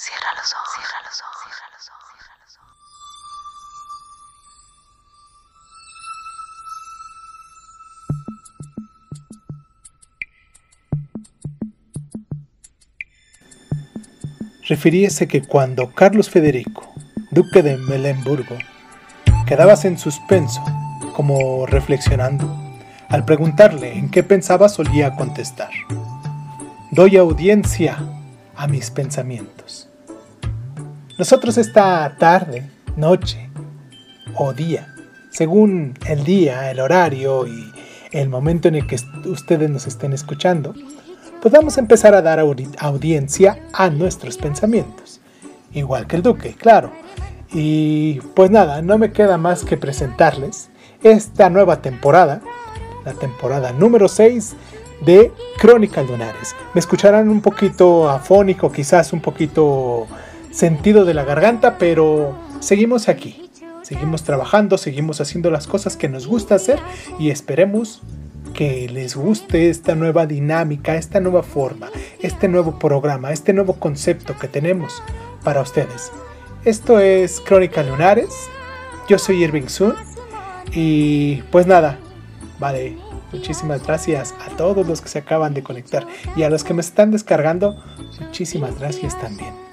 Cierra los ojos, cierra los ojos, cierra los ojos, cierra los ojos. Que cuando Carlos Federico, duque de Melenburgo, quedabas en suspenso, como reflexionando, al preguntarle en qué pensaba solía contestar, doy audiencia a mis pensamientos. Nosotros esta tarde, noche o día, según el día, el horario y el momento en el que ustedes nos estén escuchando, pues vamos a empezar a dar audiencia a nuestros pensamientos. Igual que el duque, claro. Y pues nada, no me queda más que presentarles esta nueva temporada, la temporada número 6 de Crónica Lunares. Me escucharán un poquito afónico, quizás un poquito sentido de la garganta, pero seguimos aquí. Seguimos trabajando, seguimos haciendo las cosas que nos gusta hacer y esperemos que les guste esta nueva dinámica, esta nueva forma, este nuevo programa, este nuevo concepto que tenemos para ustedes. Esto es Crónica Lunares. Yo soy Irving Sun. Y pues nada, vale, muchísimas gracias a todos los que se acaban de conectar y a los que me están descargando, muchísimas gracias también.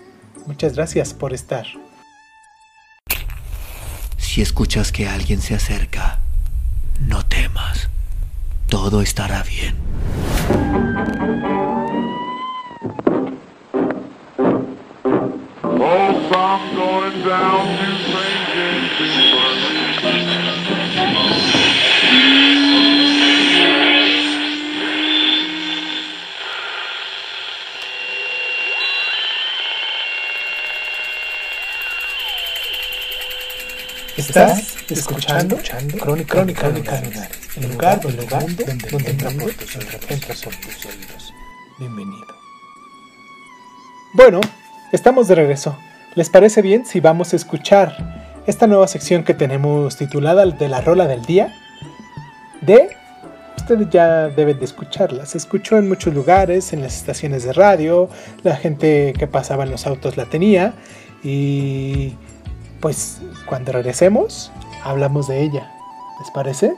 Muchas gracias por estar. Si escuchas que alguien se acerca, no temas. Todo estará bien. Estás escuchando, Crónica, Crónica, Crónica el lugar, el lugar donde, donde entra por tus oídos. Bienvenido. Bueno, estamos de regreso. ¿Les parece bien si vamos a escuchar esta nueva sección que tenemos titulada de la rola del día? De ustedes ya deben de escucharla. Se escuchó en muchos lugares, en las estaciones de radio, la gente que pasaba en los autos la tenía y pues cuando regresemos hablamos de ella. ¿Les parece?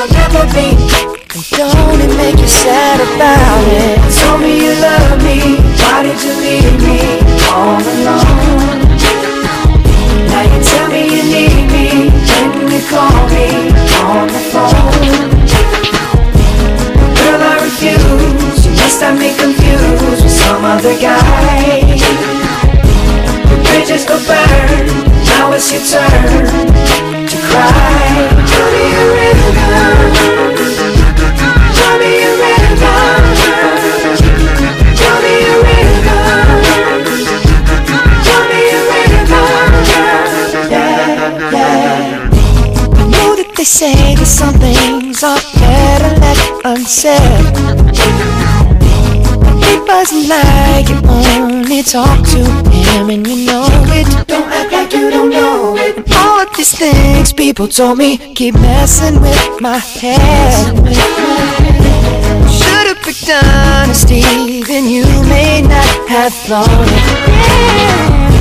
There'll never be And don't it make you sad about it? Told me you love me. Why did you leave me all alone? Now you tell me you need me. You call me on the phone? Girl I refuse. You must have confused With some other guy. Bridges go burn Now it's your turn to cry. Tell me a river Tell me a river Tell me a river Tell me a river Yeah, yeah. I know that they say that some things are better left unsaid. It wasn't like you only talk to him and you know it like you don't know it All of these things people told me Keep messing with my head Should've picked honesty Then you may not have thought it.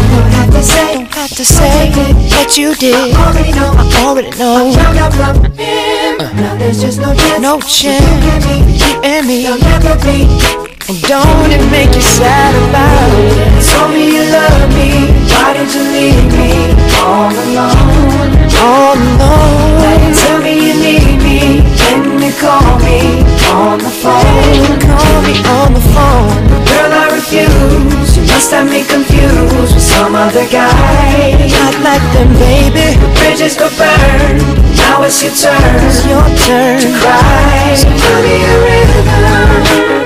Don't have to say, don't have to say what you did. I already know. I already know. Found out from him. Uh. Now there's just no chance. No chance. You and me. There'll never be. Don't it make you sad about it? Told me you love me. Why did you leave me all alone? All alone. Tell me you need me. Can you call me on the phone? Call me on the phone. Girl, I refuse. You must have me confused with some other guy. Not like them, baby. The bridges go burn. Now it's your turn. It's your turn to cry. So tell me a rhythm.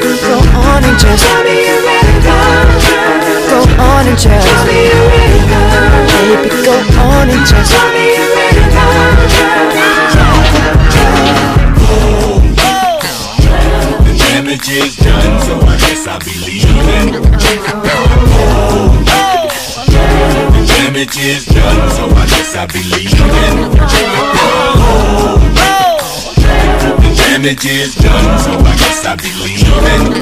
Go on and just tell me a rhythm. Go on and just tell me a rhythm. Baby, go on and just tell me a The damage is done, so I guess I'll be leaving. The damage is done, so I guess I'll be leaving. The damage is done, so I guess I'll be leaving.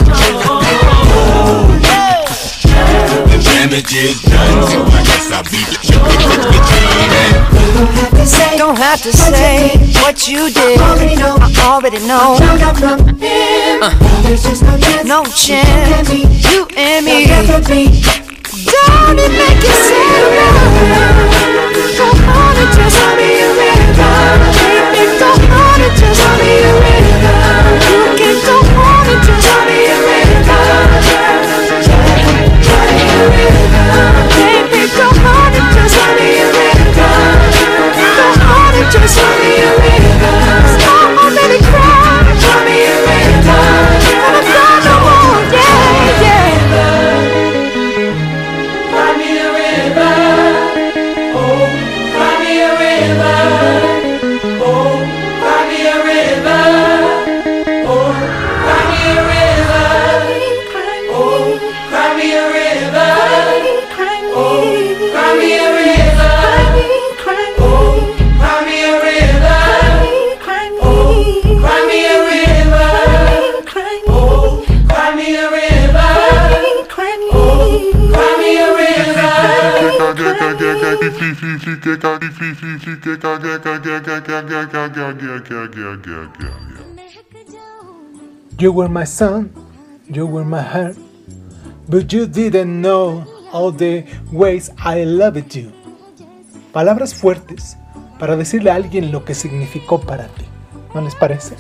The damage is done, so I guess I'll be leaving. Don't have to say what you did. I already know. I already know. Found out from him. Uh. There's just no chance. No chance. You and me. Don't it make you sad now? Go on and just tell me a rhythm. Baby, go on and just tell me a rhythm. You were my sun, you were my heart, but you didn't know all the ways I loved you. Palabras fuertes para decirle a alguien lo que significó para ti, ¿no les parece?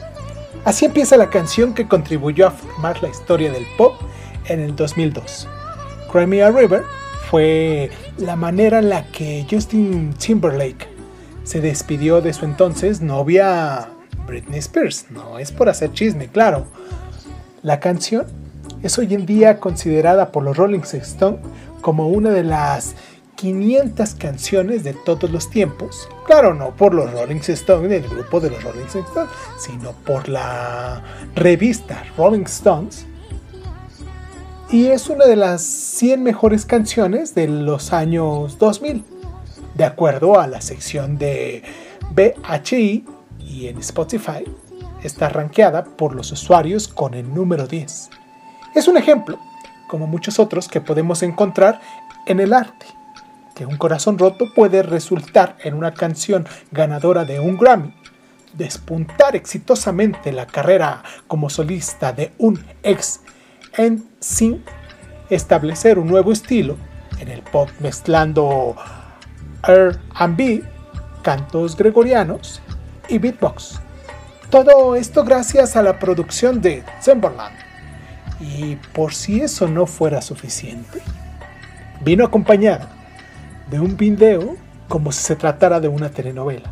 Así empieza la canción que contribuyó a formar la historia del pop en el 2002. Cry Me a River fue la manera en la que Justin Timberlake se despidió de su entonces novia Britney Spears. No es por hacer chisme, claro. La canción es hoy en día considerada por los Rolling Stones como una de las 500 canciones de todos los tiempos. Claro, no por los Rolling Stones, el grupo de los Rolling Stones, sino por la revista Rolling Stones. Y es una de las 100 mejores canciones de los años 2000, de acuerdo a la sección de BHI y en Spotify está rankeada por los usuarios con el número 10. Es un ejemplo, como muchos otros que podemos encontrar en el arte, que un corazón roto puede resultar en una canción ganadora de un Grammy, despuntar exitosamente la carrera como solista de un ex en sin establecer un nuevo estilo en el pop mezclando R&B, cantos gregorianos y beatbox. Todo esto gracias a la producción de Timberland. Y por si eso no fuera suficiente, vino acompañada de un video como si se tratara de una telenovela.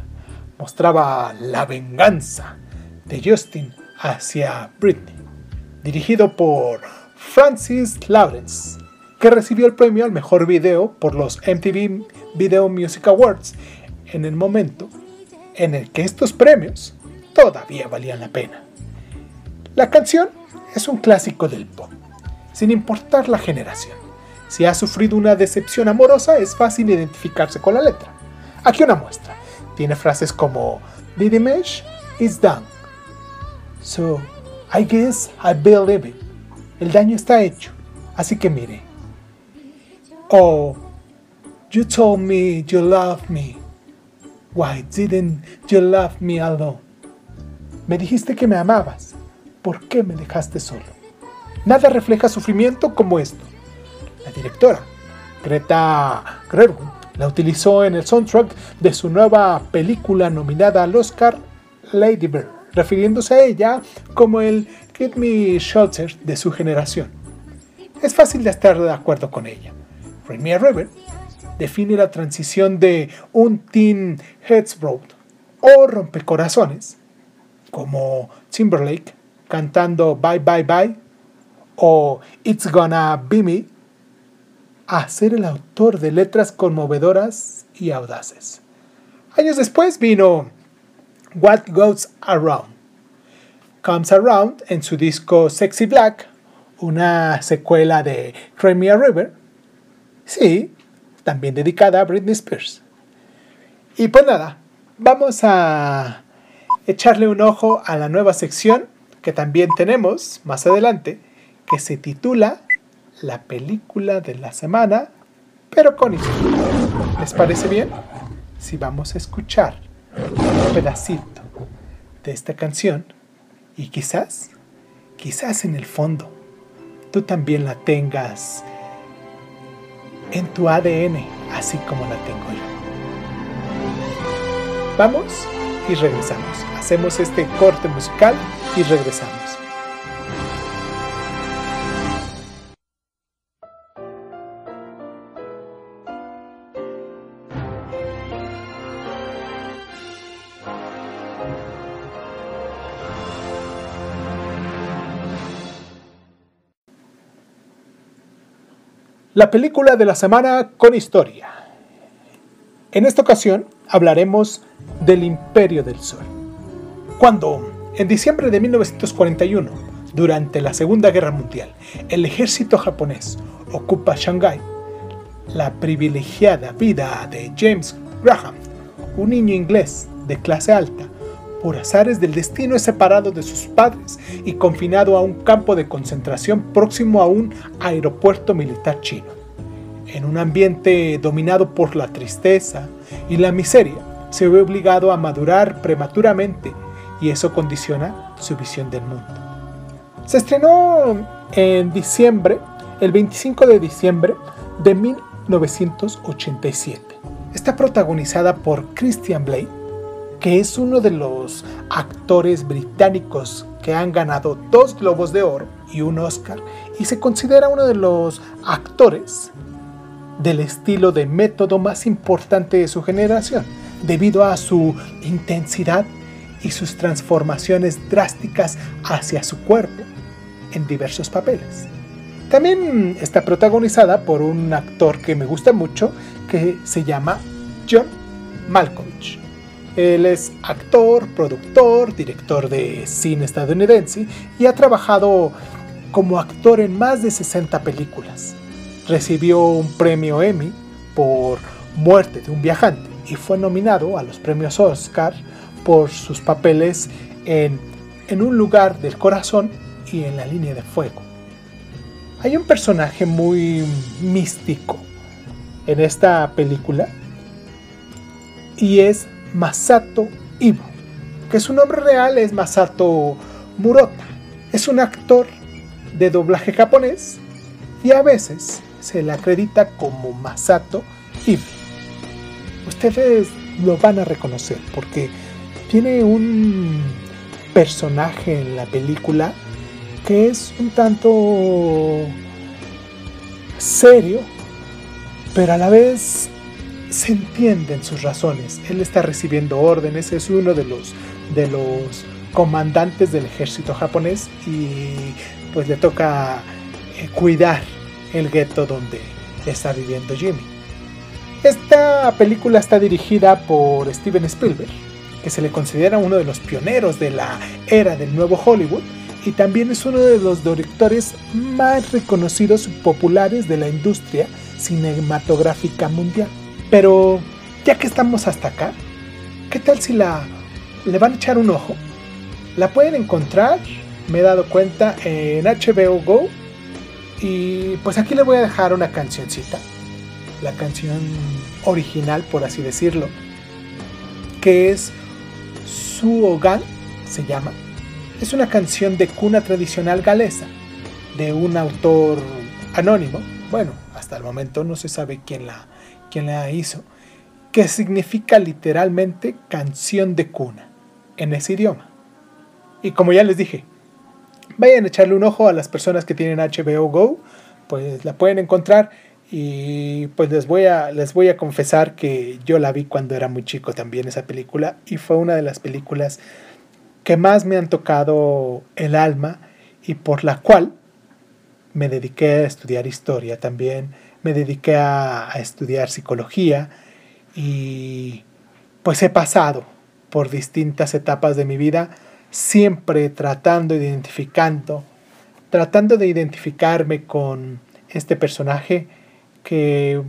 Mostraba la venganza de Justin hacia Britney, dirigido por Francis Lawrence, que recibió el premio al mejor video por los MTV Video Music Awards en el momento en el que estos premios todavía valían la pena. La canción es un clásico del pop, sin importar la generación. Si has sufrido una decepción amorosa, es fácil identificarse con la letra. Aquí una muestra. Tiene frases como The damage is done. So, I guess I believe it. El daño está hecho. Así que mire. O You told me you loved me. Why didn't you love me alone? Me dijiste que me amabas. ¿Por qué me dejaste solo? Nada refleja sufrimiento como esto. La directora, Greta Gerwig, la utilizó en el soundtrack de su nueva película nominada al Oscar, Lady Bird, refiriéndose a ella como el Give Me Shelter de su generación. Es fácil de estar de acuerdo con ella. Remy River define la transición de un teen Headsbroad o rompecorazones, como Timberlake cantando Bye Bye Bye o It's Gonna Be Me, a ser el autor de letras conmovedoras y audaces. Años después vino What Goes Around. Comes Around en su disco Sexy Black, una secuela de Crimea River. Sí, también dedicada a Britney Spears. Y pues nada, vamos a echarle un ojo a la nueva sección que también tenemos más adelante, que se titula La película de la semana, pero con historia. ¿Les parece bien? Si vamos a escuchar un pedacito de esta canción y quizás, quizás en el fondo, tú también la tengas en tu ADN, así como la tengo yo. Vamos y regresamos. Hacemos este corte musical y regresamos. La película de la semana con historia. En esta ocasión hablaremos del Imperio del Sol. Cuando, en diciembre de 1941, durante la Segunda Guerra Mundial, el ejército japonés ocupa Shanghái, la privilegiada vida de James Graham, un niño inglés de clase alta, por azares del destino es separado de sus padres y confinado a un campo de concentración próximo a un aeropuerto militar chino. En un ambiente dominado por la tristeza y la miseria, se ve obligado a madurar prematuramente y eso condiciona su visión del mundo. Se estrenó en diciembre, el 25 de diciembre de 1987. Está protagonizada por Christian Blake, que es uno de los actores británicos que han ganado dos Globos de Oro y un Oscar y se considera uno de los actores del estilo de método más importante de su generación, debido a su intensidad y sus transformaciones drásticas hacia su cuerpo en diversos papeles. También está protagonizada por un actor que me gusta mucho que se llama John Malkovich. Él es actor, productor, director de cine estadounidense y ha trabajado como actor en más de 60 películas. Recibió un premio Emmy por Muerte de un viajante y fue nominado a los premios Oscar por sus papeles en En un lugar del corazón y en la línea de fuego. Hay un personaje muy místico en esta película y es Masato Ibo, que su nombre real es Masato Murota. Es un actor de doblaje japonés y a veces se le acredita como Masato Ibo. Ustedes lo van a reconocer porque tiene un personaje en la película que es un tanto serio, pero a la vez se entienden sus razones. Él está recibiendo órdenes, es uno de los, de los comandantes del ejército japonés y pues le toca eh, cuidar el gueto donde está viviendo Jimmy. Esta película está dirigida por Steven Spielberg, que se le considera uno de los pioneros de la era del nuevo Hollywood y también es uno de los directores más reconocidos y populares de la industria cinematográfica mundial. Pero ya que estamos hasta acá, ¿qué tal si la le van a echar un ojo? La pueden encontrar, me he dado cuenta, en HBO Go. Y pues aquí le voy a dejar una cancioncita la canción original, por así decirlo, que es Suogan, se llama. Es una canción de cuna tradicional galesa, de un autor anónimo, bueno, hasta el momento no se sabe quién la, quién la hizo, que significa literalmente canción de cuna en ese idioma. Y como ya les dije, vayan a echarle un ojo a las personas que tienen HBO Go, pues la pueden encontrar y pues les voy a les voy a confesar que yo la vi cuando era muy chico también esa película y fue una de las películas que más me han tocado el alma y por la cual me dediqué a estudiar historia también, me dediqué a, estudiar psicología y pues he pasado por distintas etapas de mi vida, siempre tratando de identificando, tratando de identificarme con este personaje que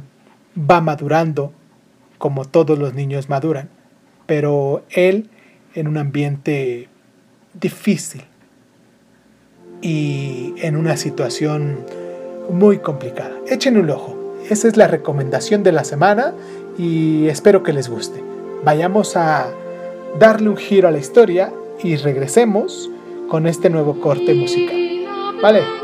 va madurando como todos los niños maduran, pero él en un ambiente difícil y en una situación muy complicada. Echen un ojo. Esa es la recomendación de la semana y espero que les guste. Vayamos a darle un giro a la historia y regresemos con este nuevo corte musical. ¿Vale?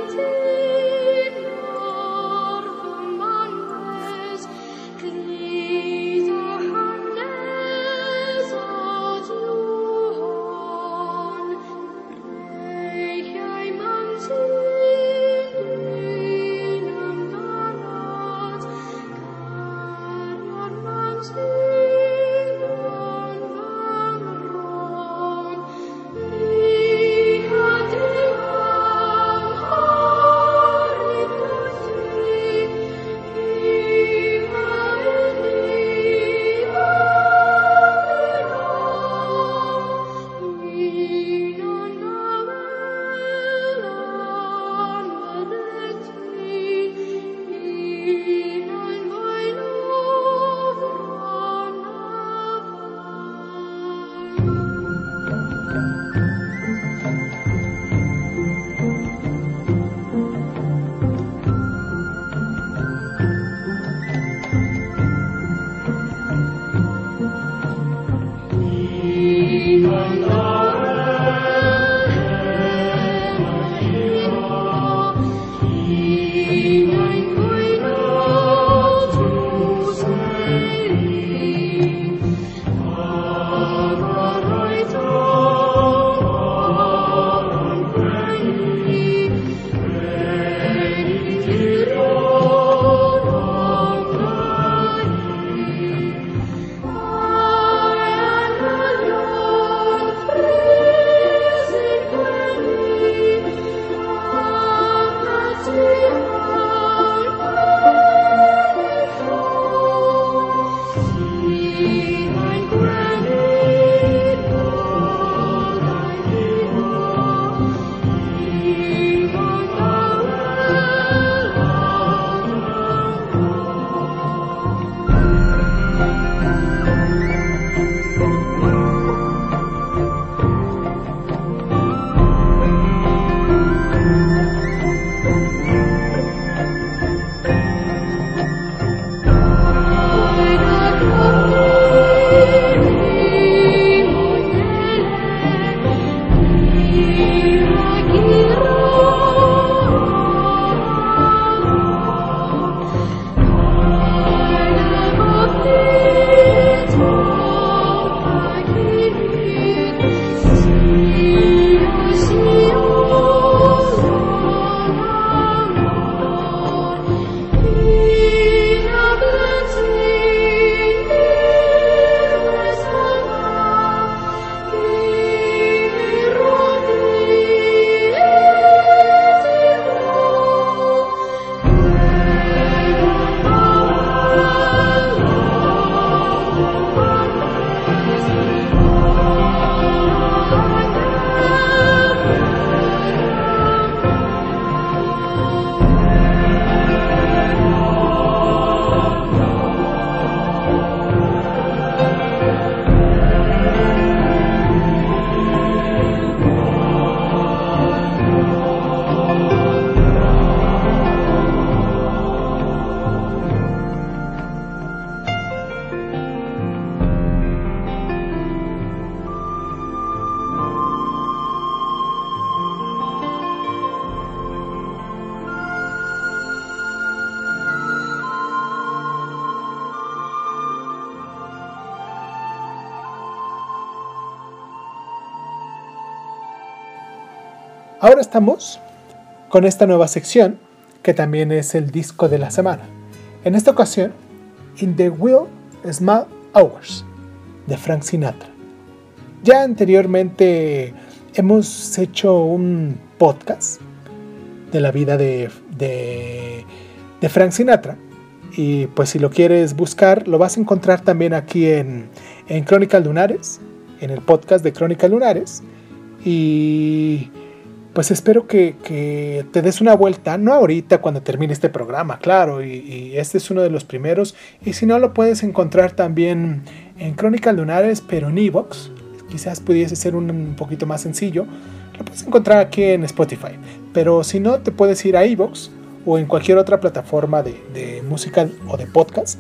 Estamos con esta nueva sección que también es el disco de la semana. En esta ocasión, In the Will Small Hours de Frank Sinatra. Ya anteriormente hemos hecho un podcast de la vida de, de, Frank Sinatra. Y pues si lo quieres buscar, lo vas a encontrar también aquí en, en Crónicas Lunares, en el podcast de Crónicas Lunares. Y pues espero que, te des una vuelta, no ahorita cuando termine este programa, claro, y, este es uno de los primeros. Y si no, lo puedes encontrar también en Crónicas Lunares, pero en Evox. Quizás pudiese ser un, poquito más sencillo. Lo puedes encontrar aquí en Spotify. Pero si no, te puedes ir a Evox o en cualquier otra plataforma de, música o de podcast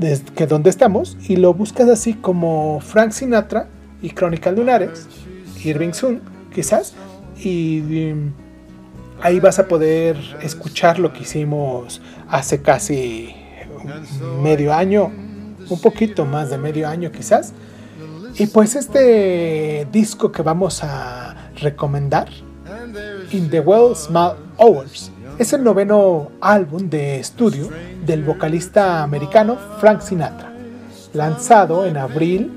desde que donde estamos y lo buscas así como Frank Sinatra y Crónicas Lunares, Irving Sun, quizás, y ahí vas a poder escuchar lo que hicimos hace casi medio año, un poquito más de medio año quizás. Y pues este disco que vamos a recomendar, In the Well Small Hours, es el noveno álbum de estudio del vocalista americano Frank Sinatra, lanzado en abril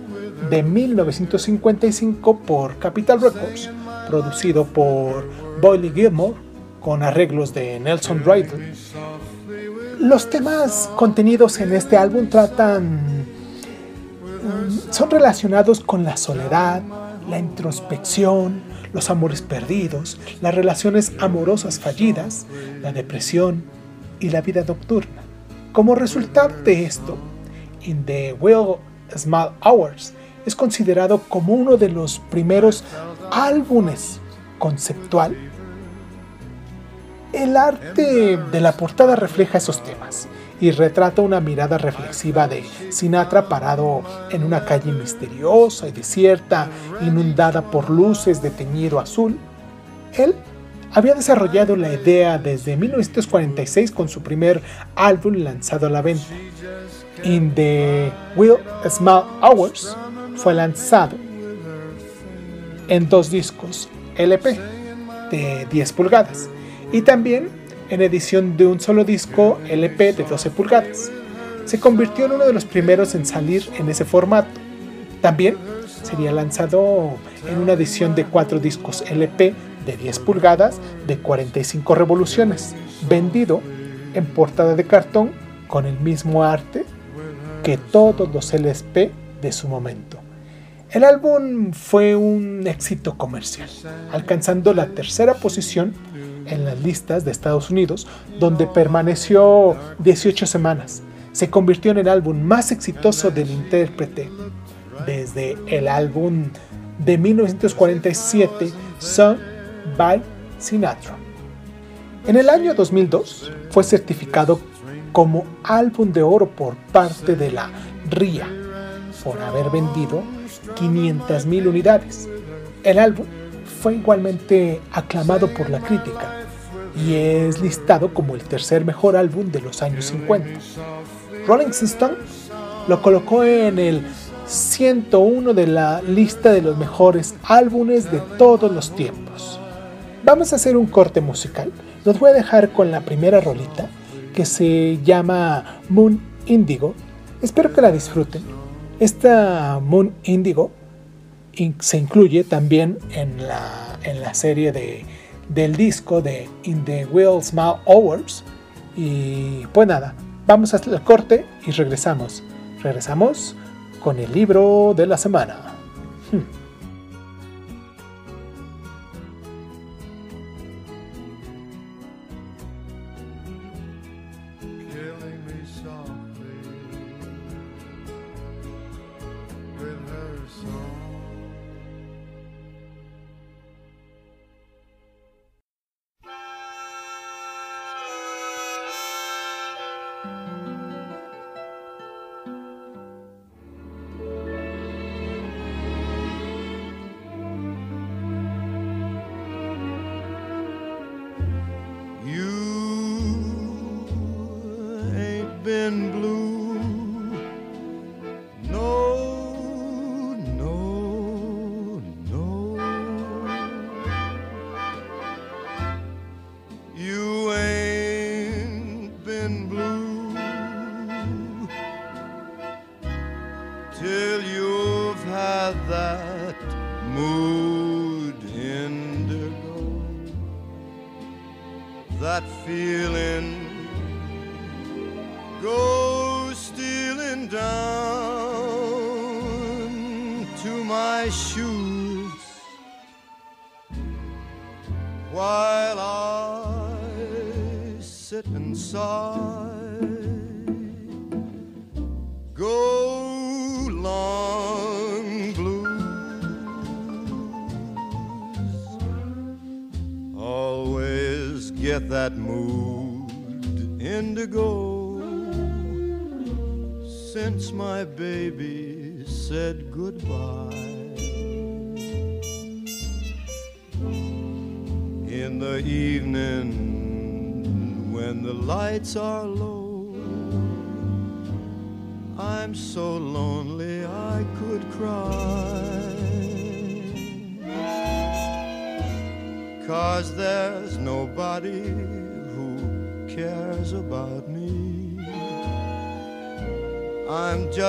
de 1955 por Capitol Records, producido por Boyle Gilmore con arreglos de Nelson Riddle. Los temas contenidos en este álbum tratan mm, son relacionados con la soledad, la introspección, los amores perdidos, las relaciones amorosas fallidas, la depresión y la vida nocturna. Como resultado de esto, In the Will Small Hours es considerado como uno de los primeros álbumes conceptual. El arte de la portada refleja esos temas y retrata una mirada reflexiva de Sinatra parado en una calle misteriosa y desierta, inundada por luces de teñido azul. Él había desarrollado la idea desde 1946 con su primer álbum lanzado a la venta. In the Will Small Hours fue lanzado en dos discos LP de 10 pulgadas y también en edición de un solo disco LP de 12 pulgadas. Se convirtió en uno de los primeros en salir en ese formato. También sería lanzado en una edición de 4 discos LP de 10 pulgadas de 45 revoluciones, vendido en portada de cartón con el mismo arte que todos los LP de su momento. El álbum fue un éxito comercial, alcanzando la tercera posición en las listas de Estados Unidos, donde permaneció 18 semanas. Se convirtió en el álbum más exitoso del intérprete desde el álbum de 1947 Song by Sinatra. En el año 2002 fue certificado como álbum de oro por parte de la RIA por haber vendido 500.000 unidades. El álbum fue igualmente aclamado por la crítica y es listado como el tercer mejor álbum de los años 50. Rolling Stone lo colocó en el 101 de la lista de los mejores álbumes de todos los tiempos. Vamos a hacer un corte musical. Los voy a dejar con la primera rolita que se llama Moon Indigo. Espero que la disfruten. Esta Moon Indigo se incluye también en la, en la serie de del disco de In the Will Small Hours. Y pues nada, vamos hasta el corte y regresamos. Regresamos con el libro de la semana. Hmm.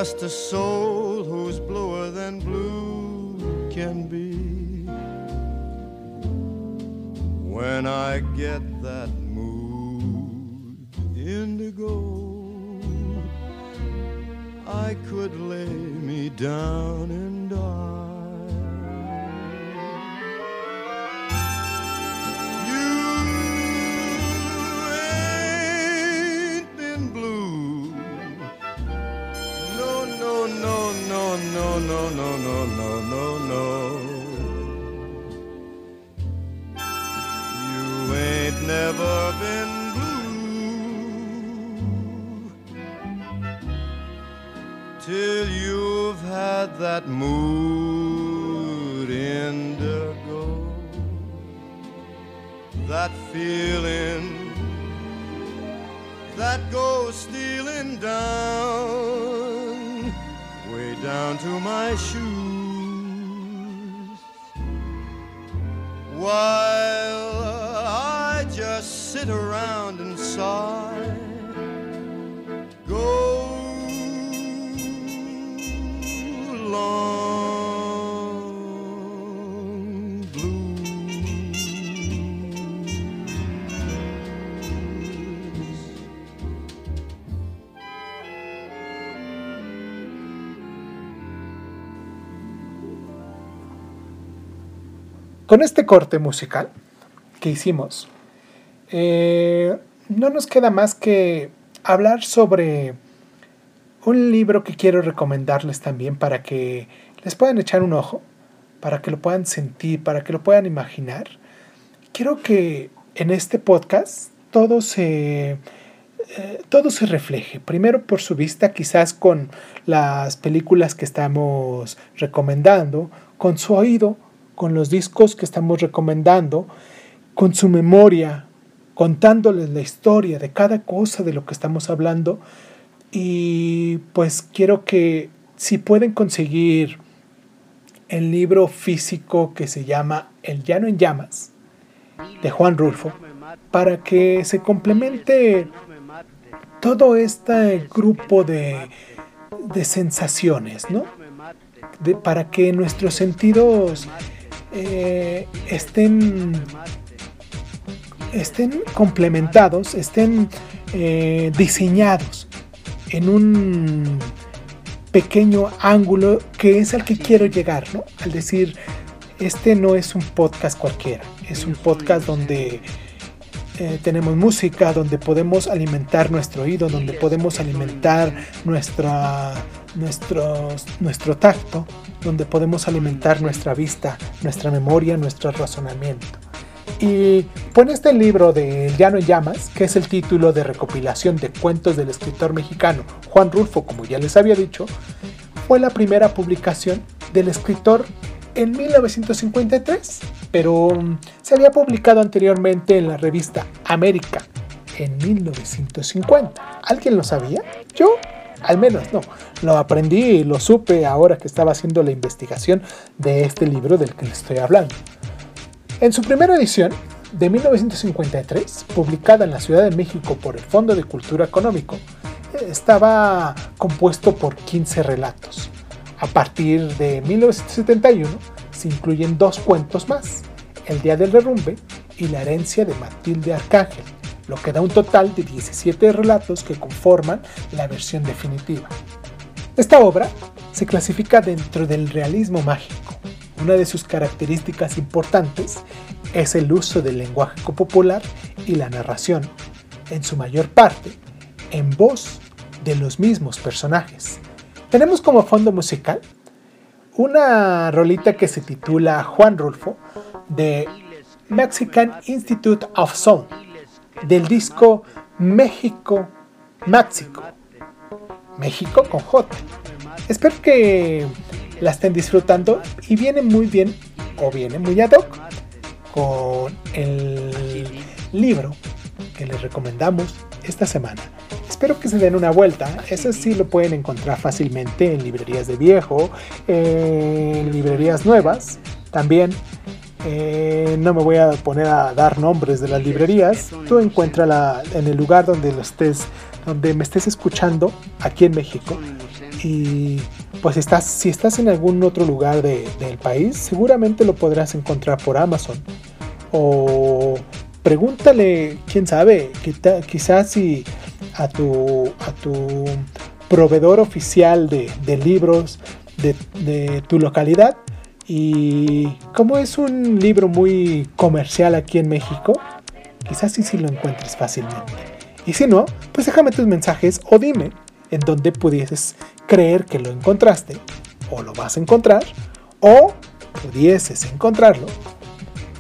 Just a soul who's bluer than blue can be. When I get that mood indigo, I could lay me down and die. No, no, no, no, no, no. You ain't never been blue till you've had that mood indigo, that feeling that goes stealing down, down to my shoes, while I just sit around and sigh. Con este corte musical que hicimos, eh, no nos queda más que hablar sobre un libro que quiero recomendarles también para que les puedan echar un ojo, para que lo puedan sentir, para que lo puedan imaginar. Quiero que en este podcast todo se, eh, todo se refleje. Primero por su vista, quizás con las películas que estamos recomendando, con su oído, con los discos que estamos recomendando, con su memoria, contándoles la historia de cada cosa de lo que estamos hablando. Y pues quiero que si pueden conseguir el libro físico que se llama El llano en llamas de Juan Rulfo, para que se complemente todo este grupo de, de sensaciones, ¿no? De- para que nuestros sentidos eh, estén, estén complementados, estén eh, diseñados en un pequeño ángulo que es al que quiero llegar, ¿no? Al decir, este no es un podcast cualquiera, es un podcast donde eh, tenemos música, donde podemos alimentar nuestro oído, donde podemos alimentar nuestra, nuestros, nuestro tacto, donde podemos alimentar nuestra vista, nuestra memoria, nuestro razonamiento. Y pone este libro de Llano en Llamas, que es el título de recopilación de cuentos del escritor mexicano Juan Rulfo, como ya les había dicho, fue la primera publicación del escritor en 1953, pero mm, se había publicado anteriormente en la revista América en 1950. ¿Alguien lo sabía? Yo, al menos no. Lo aprendí y lo supe ahora que estaba haciendo la investigación de este libro del que les estoy hablando. En su primera edición, de 1953, publicada en la Ciudad de México por el Fondo de Cultura Económico, estaba compuesto por 15 relatos. A partir de 1971 se incluyen dos cuentos más, El Día del Derrumbe y La herencia de Matilde Arcángel. Lo que da un total de 17 relatos que conforman la versión definitiva. Esta obra se clasifica dentro del realismo mágico. Una de sus características importantes es el uso del lenguaje popular y la narración, en su mayor parte, en voz de los mismos personajes. Tenemos como fondo musical una rolita que se titula Juan Rulfo de Mexican Institute of Sound del disco México Máxico. México con J. Espero que la estén disfrutando y viene muy bien o viene muy ad hoc con el libro que les recomendamos esta semana. Espero que se den una vuelta. Eso sí lo pueden encontrar fácilmente en librerías de viejo, en librerías nuevas. También eh, no me voy a poner a dar nombres de las librerías. Tú encuéntrala en el lugar donde lo estés, donde me estés escuchando aquí en México. Y pues estás, si estás en algún otro lugar del país, seguramente lo podrás encontrar por Amazon. O pregúntale, quién sabe, quizás si a tu, a tu proveedor oficial de, libros de, de, tu localidad. Y como es un libro muy comercial aquí en México, quizás sí, sí lo encuentres fácilmente. Y si no, pues déjame tus mensajes o dime en dónde pudieses creer que lo encontraste o lo vas a encontrar o pudieses encontrarlo.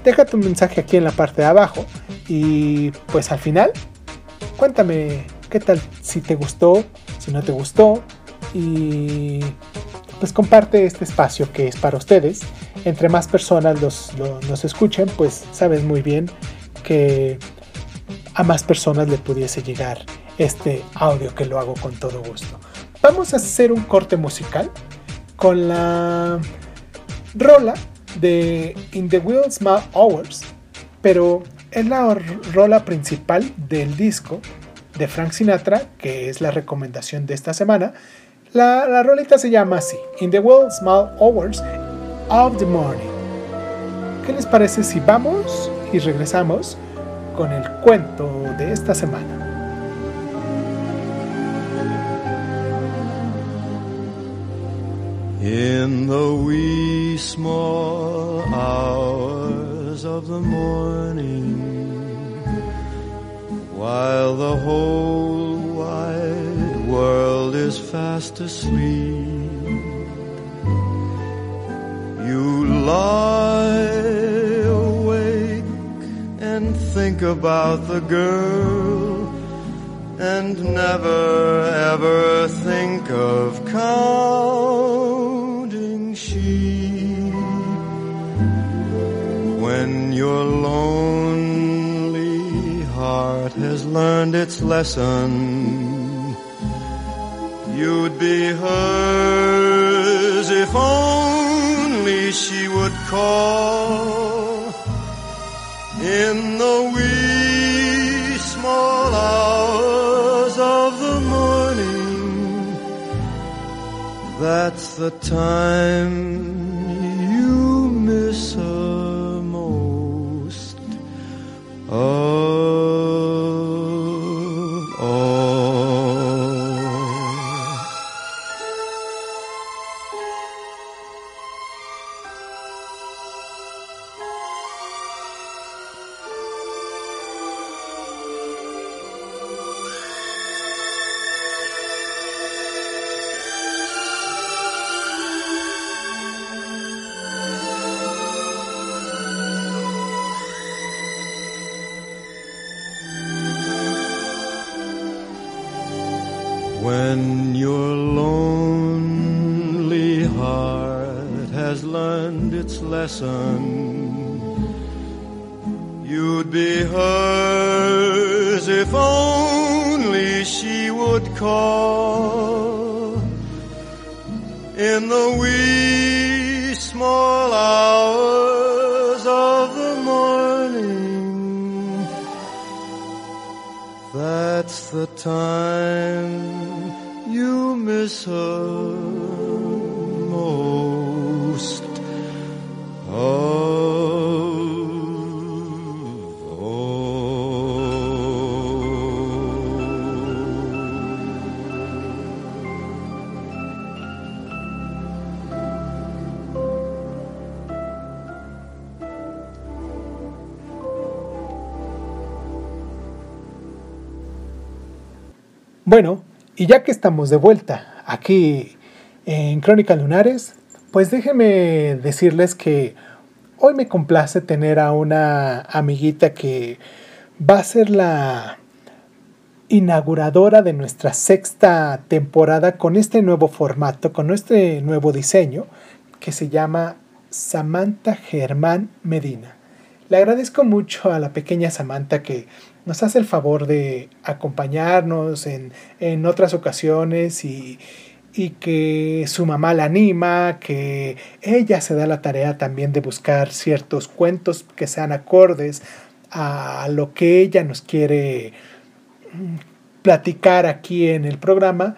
Deja tu mensaje aquí en la parte de abajo y pues al final cuéntame qué tal, si te gustó, si no te gustó y pues comparte este espacio que es para ustedes. Entre más personas los, nos escuchen, pues sabes muy bien que a más personas le pudiese llegar este audio que lo hago con todo gusto. Vamos a hacer un corte musical con la rola de In the Will Small Hours, pero es la rola principal del disco de Frank Sinatra, que es la recomendación de esta semana. La, la rolita se llama así, In the Will Small Hours of the Morning. ¿Qué les parece si vamos y regresamos con el cuento de esta semana? In the wee small hours of the morning, while the whole wide world is fast asleep, you lie awake and think about the girl and never ever think of counting sheep. When your lonely heart has learned its lesson you'd be hers if only she would call in the wee small hours of the morning. That's the time Bueno, y ya que estamos de vuelta aquí en Crónica Lunares, pues déjenme decirles que hoy me complace tener a una amiguita que va a ser la inauguradora de nuestra sexta temporada con este nuevo formato, con este nuevo diseño que se llama Samantha Germán Medina. Le agradezco mucho a la pequeña Samantha que nos hace el favor de acompañarnos en, en otras ocasiones y, y que su mamá la anima, que ella se da la tarea también de buscar ciertos cuentos que sean acordes a lo que ella nos quiere mm, platicar aquí en el programa.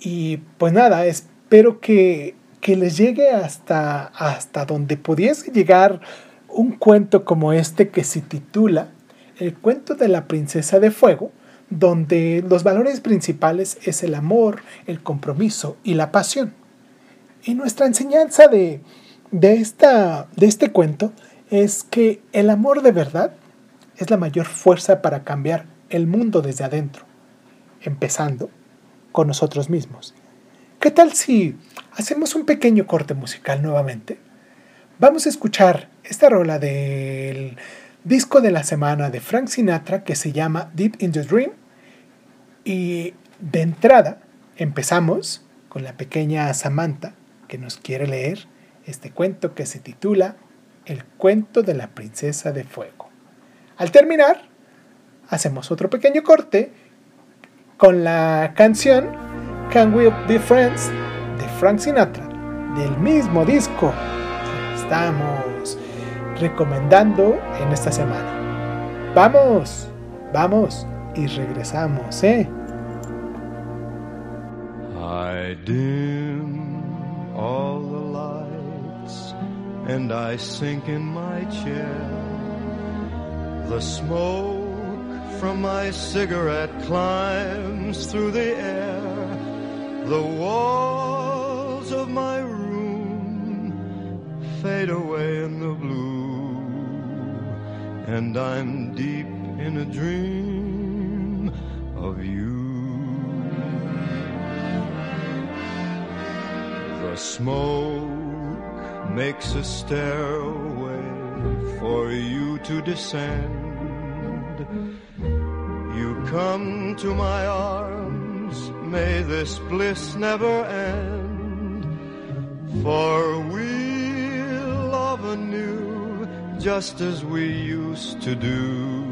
Y pues nada, espero que, que les llegue hasta, hasta donde pudiese llegar un cuento como este que se titula El cuento de la princesa de fuego, donde los valores principales es el amor, el compromiso y la pasión. Y nuestra enseñanza de, de, esta, de este cuento es que el amor de verdad es la mayor fuerza para cambiar el mundo desde adentro, empezando con nosotros mismos. ¿Qué tal si hacemos un pequeño corte musical nuevamente? Vamos a escuchar esta rola del disco de la semana de Frank Sinatra que se llama Deep in the Dream. Y de entrada empezamos con la pequeña Samantha que nos quiere leer este cuento que se titula El cuento de la princesa de fuego. Al terminar, hacemos otro pequeño corte con la canción Can We Be Friends de Frank Sinatra del mismo disco estamos recomendando en esta semana. Vamos, vamos y regresamos, ¿eh? I dim all the lights and I sink in my chair. The smoke from my cigarette climbs through the air. The walls of my room fade away in the blue, and I'm deep in a dream of you. The smoke makes a stairway for you to descend. You come to my arms, may this bliss never end. For we'll love anew, just as we used to do.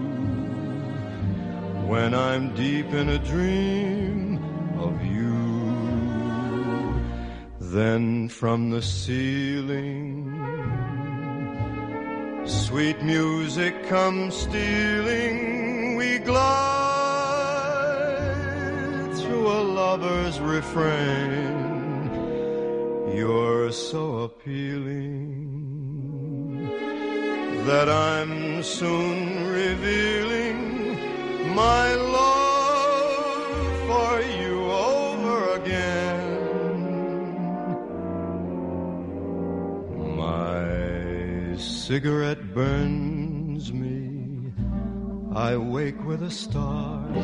When I'm deep in a dream of you. Then from the ceiling, sweet music comes stealing. We glide through a lover's refrain. You're so appealing that I'm soon revealing my love for you over again. My cigarette burns me. I wake with a start.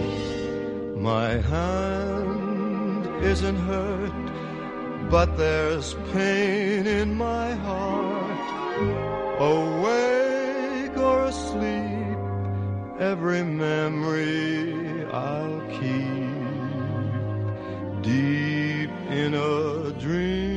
My hand isn't hurt, but there's pain in my heart. Awake or asleep, every memory I'll keep deep in a dream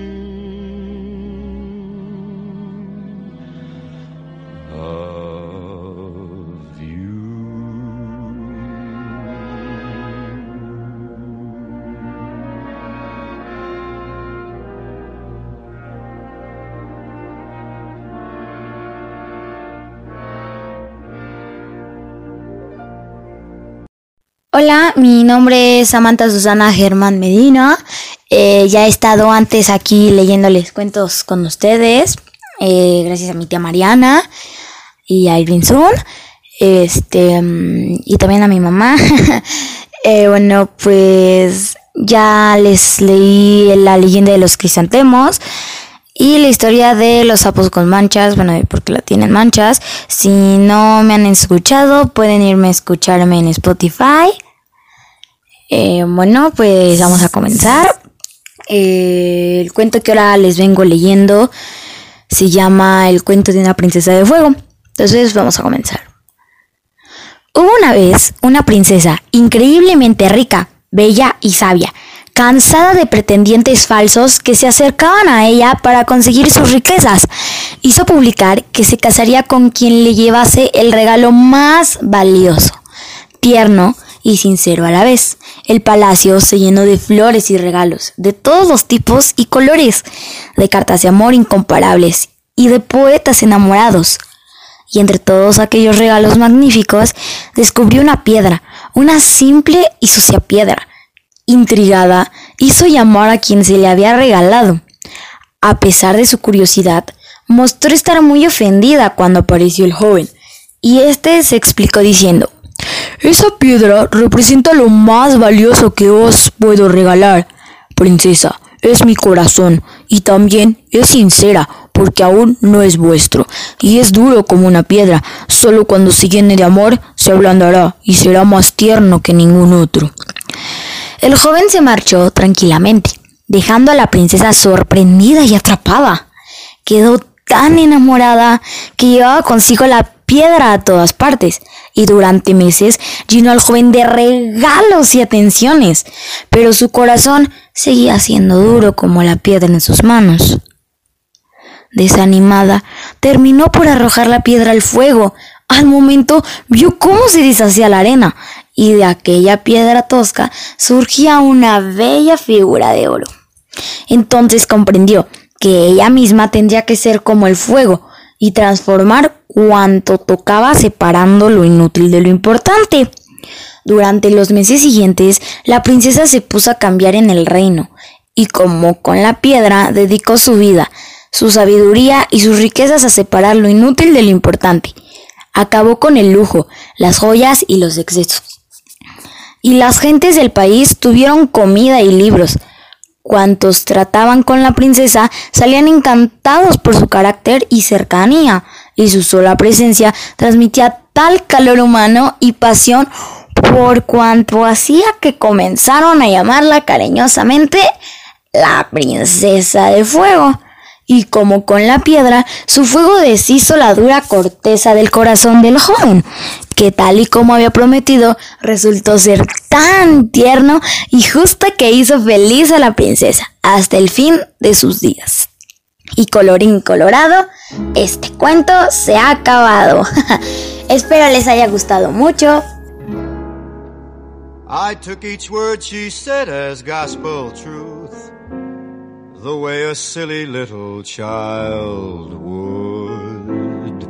Hola, mi nombre es Samantha Susana Germán Medina. Eh, ya he estado antes aquí leyéndoles cuentos con ustedes, eh, gracias a mi tía Mariana y a Irving Sun, este, mm, y también a mi mamá. Eh, bueno, pues ya les leí la leyenda de los crisantemos y la historia de los sapos con manchas, bueno, porque la tienen manchas. Si no me han escuchado, pueden irme a escucharme en Spotify. Eh, bueno, pues vamos a comenzar. Eh, el cuento que ahora les vengo leyendo se llama El cuento de una princesa de fuego. Entonces vamos a comenzar. Hubo una vez una princesa increíblemente rica, bella y sabia, cansada de pretendientes falsos que se acercaban a ella para conseguir sus riquezas. Hizo publicar que se casaría con quien le llevase el regalo más valioso, tierno y sincero a la vez. El palacio se llenó de flores y regalos, de todos los tipos y colores, de cartas de amor incomparables y de poetas enamorados. Y entre todos aquellos regalos magníficos, descubrió una piedra, una simple y sucia piedra. Intrigada, hizo llamar a quien se le había regalado. A pesar de su curiosidad, mostró estar muy ofendida cuando apareció el joven, y éste se explicó diciendo, esa piedra representa lo más valioso que os puedo regalar. Princesa, es mi corazón y también es sincera porque aún no es vuestro y es duro como una piedra. Solo cuando se llene de amor se ablandará y será más tierno que ningún otro. El joven se marchó tranquilamente, dejando a la princesa sorprendida y atrapada. Quedó tan enamorada que llevaba consigo la piedra a todas partes y durante meses llenó al joven de regalos y atenciones, pero su corazón seguía siendo duro como la piedra en sus manos. Desanimada, terminó por arrojar la piedra al fuego. Al momento vio cómo se deshacía la arena y de aquella piedra tosca surgía una bella figura de oro. Entonces comprendió que ella misma tendría que ser como el fuego y transformar cuanto tocaba separando lo inútil de lo importante. Durante los meses siguientes, la princesa se puso a cambiar en el reino, y como con la piedra, dedicó su vida, su sabiduría y sus riquezas a separar lo inútil de lo importante. Acabó con el lujo, las joyas y los excesos. Y las gentes del país tuvieron comida y libros. Cuantos trataban con la princesa salían encantados por su carácter y cercanía y su sola presencia transmitía tal calor humano y pasión por cuanto hacía que comenzaron a llamarla cariñosamente la princesa de fuego. Y como con la piedra, su fuego deshizo la dura corteza del corazón del joven, que tal y como había prometido, resultó ser tan tierno y justo que hizo feliz a la princesa hasta el fin de sus días. Y colorín colorado, este cuento se ha acabado. Espero les haya gustado mucho. I took each word she said as gospel truth, the way a silly little child would.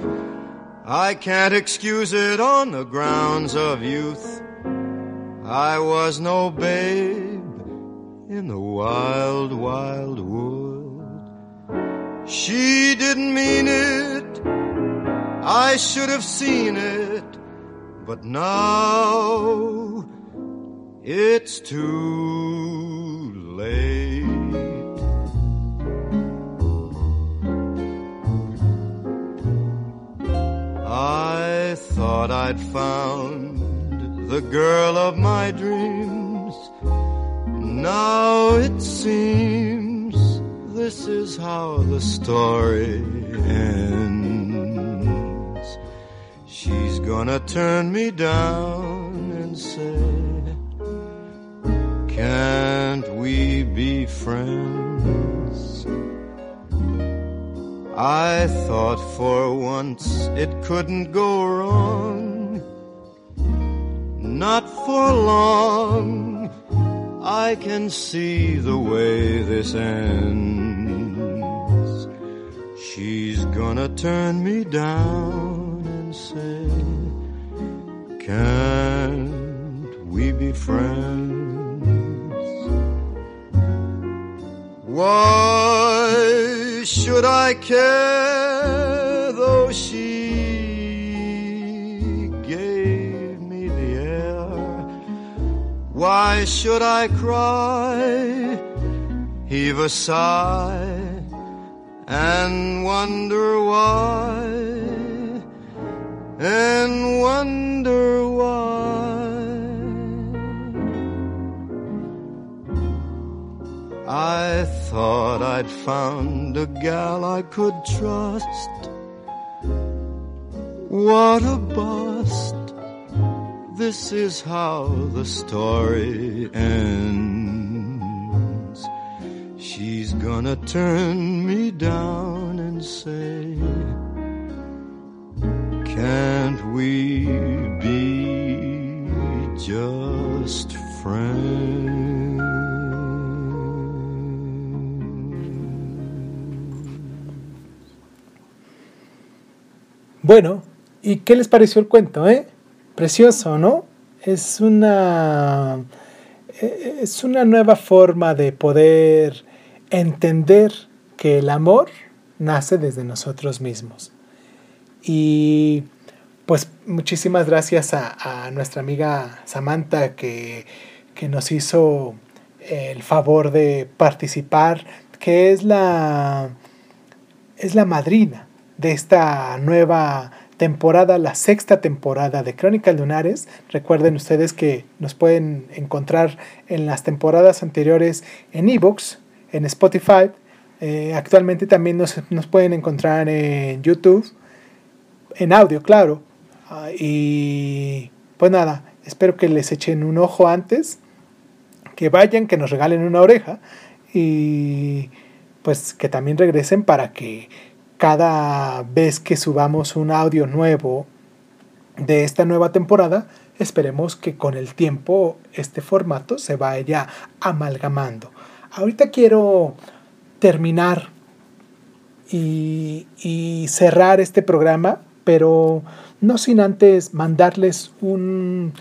I can't excuse it on the grounds of youth. I was no babe in the wild, wild wood. She didn't mean it. I should have seen it. But now it's too late. I thought I'd found the girl of my dreams. Now it seems this is how the story ends. She's gonna turn me down and say, Can't we be friends? I thought for once it couldn't go wrong. Not for long. I can see the way this ends. She's gonna turn me down and say, Can't we be friends? Why should I care though she gave me the air? Why should I cry, heave a sigh, and wonder why, and wonder why? I thought I'd found a gal I could trust. What a bust. This is how the story ends. She's gonna turn me down and say, Can't we be just friends? Bueno, ¿y qué les pareció el cuento, eh? Precioso, ¿no? Es una eh, es una nueva forma de poder entender que el amor nace desde nosotros mismos. Y pues muchísimas gracias a, a nuestra amiga Samantha que, que, nos hizo el favor de participar, que es la, es la madrina de esta nueva temporada, la sexta temporada de Crónicas Lunares. Recuerden ustedes que nos pueden encontrar en las temporadas anteriores en ebooks, en Spotify. Eh, actualmente también nos, nos, pueden encontrar en YouTube, en audio, claro. Uh, y pues nada, espero que les echen un ojo antes, que vayan, que nos regalen una oreja y pues que también regresen para que cada vez que subamos un audio nuevo de esta nueva temporada, esperemos que con el tiempo este formato se vaya amalgamando. Ahorita quiero terminar y, y cerrar este programa, pero no sin antes mandarles un,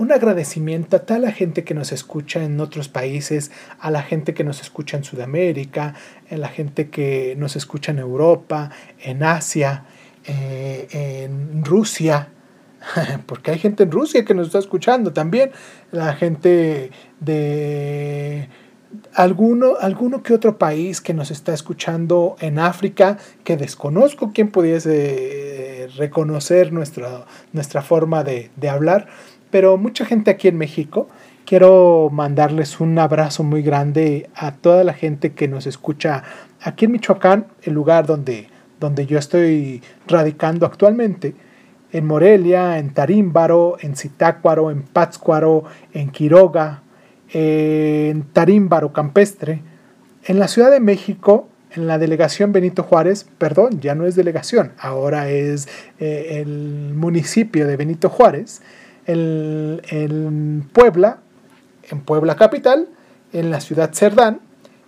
un agradecimiento a toda la gente que nos escucha en otros países, a la gente que nos escucha en Sudamérica, a la gente que nos escucha en Europa, en Asia, eh, en Rusia, porque hay gente en Rusia que nos está escuchando también, la gente de alguno, alguno que otro país que nos está escuchando en África, que desconozco quién pudiese reconocer nuestra, nuestra forma de hablar, pero mucha gente aquí en México. Quiero mandarles un abrazo muy grande a toda la gente que nos escucha aquí en Michoacán, el lugar donde, donde yo estoy radicando actualmente, en Morelia, en Tarímbaro, en Zitácuaro, en Pátzcuaro, en Quiroga, en Tarímbaro Campestre, en la Ciudad de México, en la delegación Benito Juárez, perdón, ya no es delegación, ahora es eh, el municipio de Benito Juárez, en, Puebla, en Puebla capital, en la ciudad Cerdán,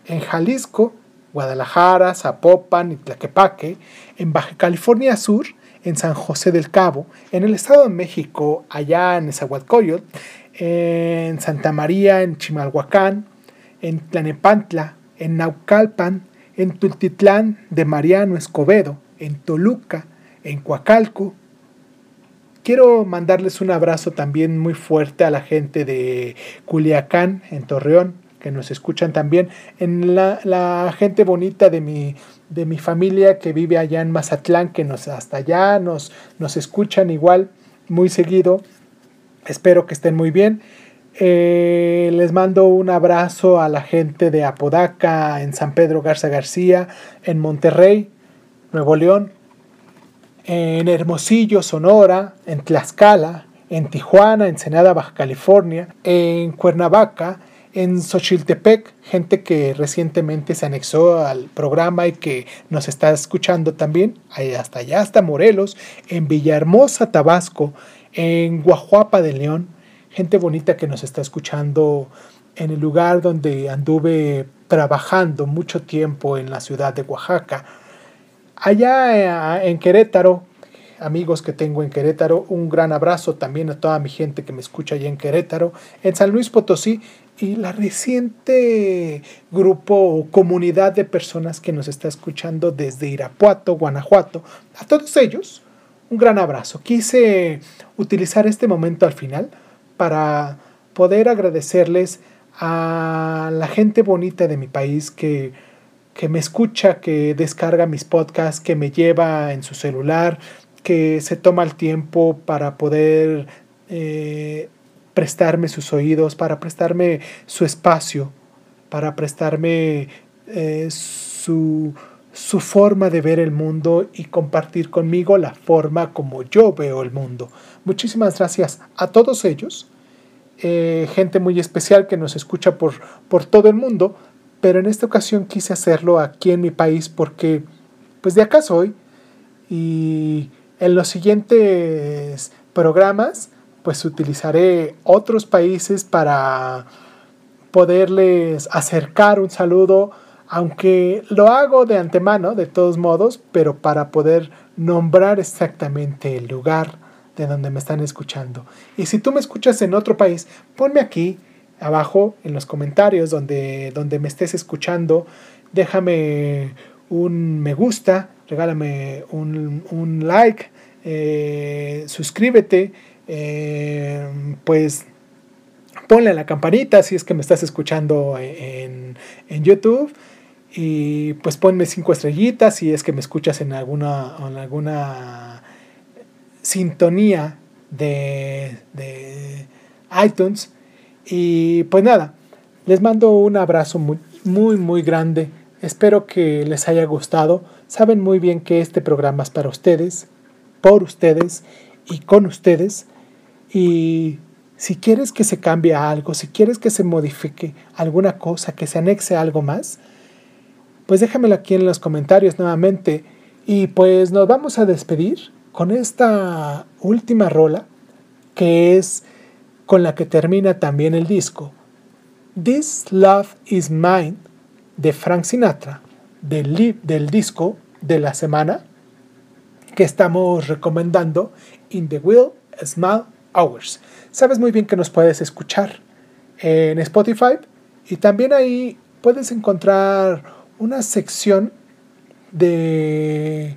en Jalisco, Guadalajara, Zapopan y Tlaquepaque, en Baja California Sur, en San José del Cabo, en el Estado de México, allá en Nezahualcóyotl, en Santa María, en Chimalhuacán, en Tlanepantla, en Naucalpan, en Tultitlán de Mariano Escobedo, en Toluca, en Coacalco, Quiero mandarles un abrazo también muy fuerte a la gente de Culiacán, en Torreón, que nos escuchan también, en la, la, gente bonita de mi, de mi familia que vive allá en Mazatlán, que nos hasta allá nos, nos escuchan igual muy seguido. Espero que estén muy bien. Eh, les mando un abrazo a la gente de Apodaca, en San Pedro Garza García, en Monterrey, Nuevo León, en Hermosillo, Sonora, en Tlaxcala, en Tijuana, en Ensenada, Baja California, en Cuernavaca, en Xochiltepec, gente que recientemente se anexó al programa y que nos está escuchando también, hasta allá, hasta Morelos, en Villahermosa, Tabasco, en Guajuapa de León, gente bonita que nos está escuchando en el lugar donde anduve trabajando mucho tiempo en la ciudad de Oaxaca, Allá eh, en Querétaro, amigos que tengo en Querétaro, un gran abrazo también a toda mi gente que me escucha allá en Querétaro, en San Luis Potosí y la reciente grupo o comunidad de personas que nos está escuchando desde Irapuato, Guanajuato. A todos ellos, un gran abrazo. Quise utilizar este momento al final para poder agradecerles a la gente bonita de mi país que que me escucha, que descarga mis podcasts, que me lleva en su celular, que se toma el tiempo para poder eh, prestarme sus oídos, para prestarme su espacio para prestarme eh, su, su forma de ver el mundo y compartir conmigo la forma como yo veo el mundo. Muchísimas gracias a todos ellos, eh, gente muy especial que nos escucha por, por todo el mundo, pero en esta ocasión quise hacerlo aquí en mi país porque pues de acá soy y en los siguientes programas pues utilizaré otros países para poderles acercar un saludo, aunque lo hago de antemano, de todos modos, pero para poder nombrar exactamente el lugar de donde me están escuchando. Y si tú me escuchas en otro país, ponme aquí abajo en los comentarios donde, donde me estés escuchando, déjame un me gusta, regálame un, like, eh, suscríbete, eh, pues ponle a la campanita si es que me estás escuchando en, YouTube. Y pues ponme cinco estrellitas si es que me escuchas en alguna, en alguna sintonía de, de iTunes. Y pues nada, les mando un abrazo muy, muy, muy grande. Espero que les haya gustado. Saben muy bien que este programa es para ustedes, por ustedes y con ustedes. Y si quieres que se cambie algo, si quieres que se modifique alguna cosa, que se anexe algo más, pues déjamelo aquí en los comentarios nuevamente. Y pues nos vamos a despedir con esta última rola, que es con la que termina también el disco. This Love Is Mine de Frank Sinatra, del, disco de la semana que estamos recomendando In the Will Small Hours. Sabes muy bien que nos puedes escuchar en Spotify y también ahí puedes encontrar una sección de,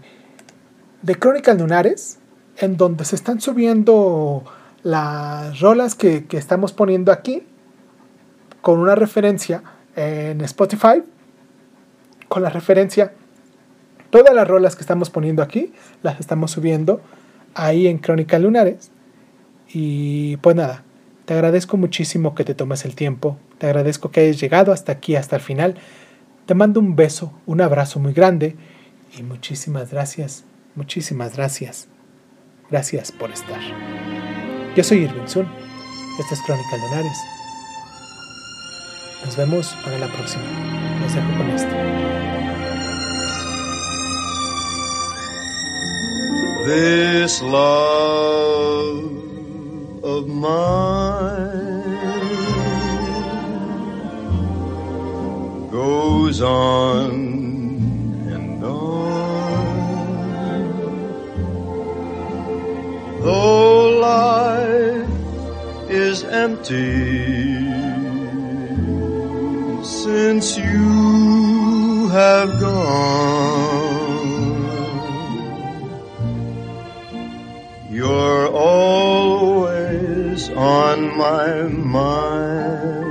de Crónicas Lunares en donde se están subiendo las rolas que, que estamos poniendo aquí con una referencia en Spotify, con la referencia, todas las rolas que estamos poniendo aquí las estamos subiendo ahí en Crónicas Lunares y pues nada, te agradezco muchísimo que te tomes el tiempo, te agradezco que hayas llegado hasta aquí, hasta el final. Te mando un beso, un abrazo muy grande y muchísimas gracias, muchísimas gracias. Gracias por estar. Yo soy Irving Sun, esta es Crónica Lunares. Nos vemos para la próxima. Los dejo con esto. This love of mine goes on and on. Though life is empty since you have gone, you're always on my mind,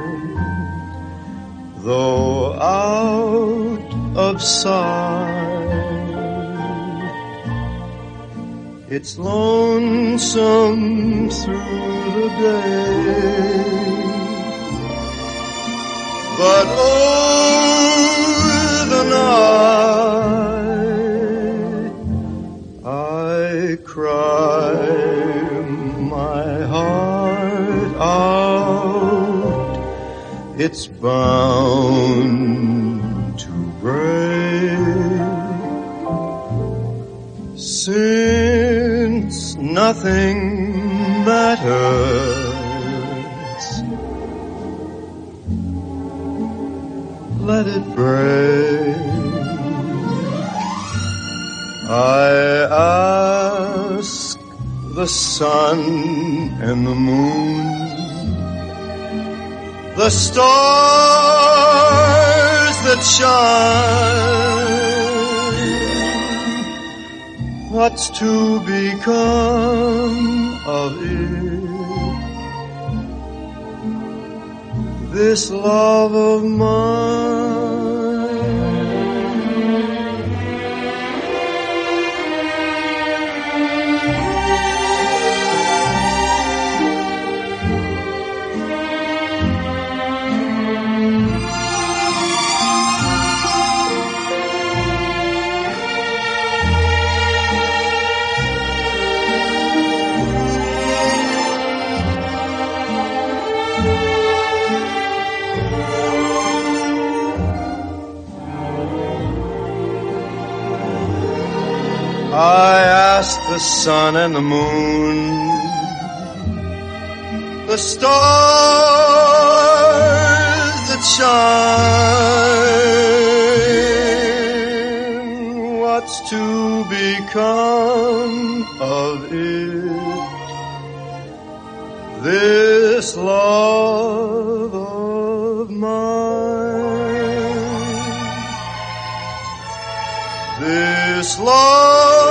though out of sight. It's lonesome through the day, but oh, the night I cry my heart out. It's bound to break since nothing matters. Let it break. I ask the sun and the moon, the stars that shine. What's to become of it? This love of mine. I asked the sun and the moon, the stars that shine, what's to become of it? This love of mine. This love.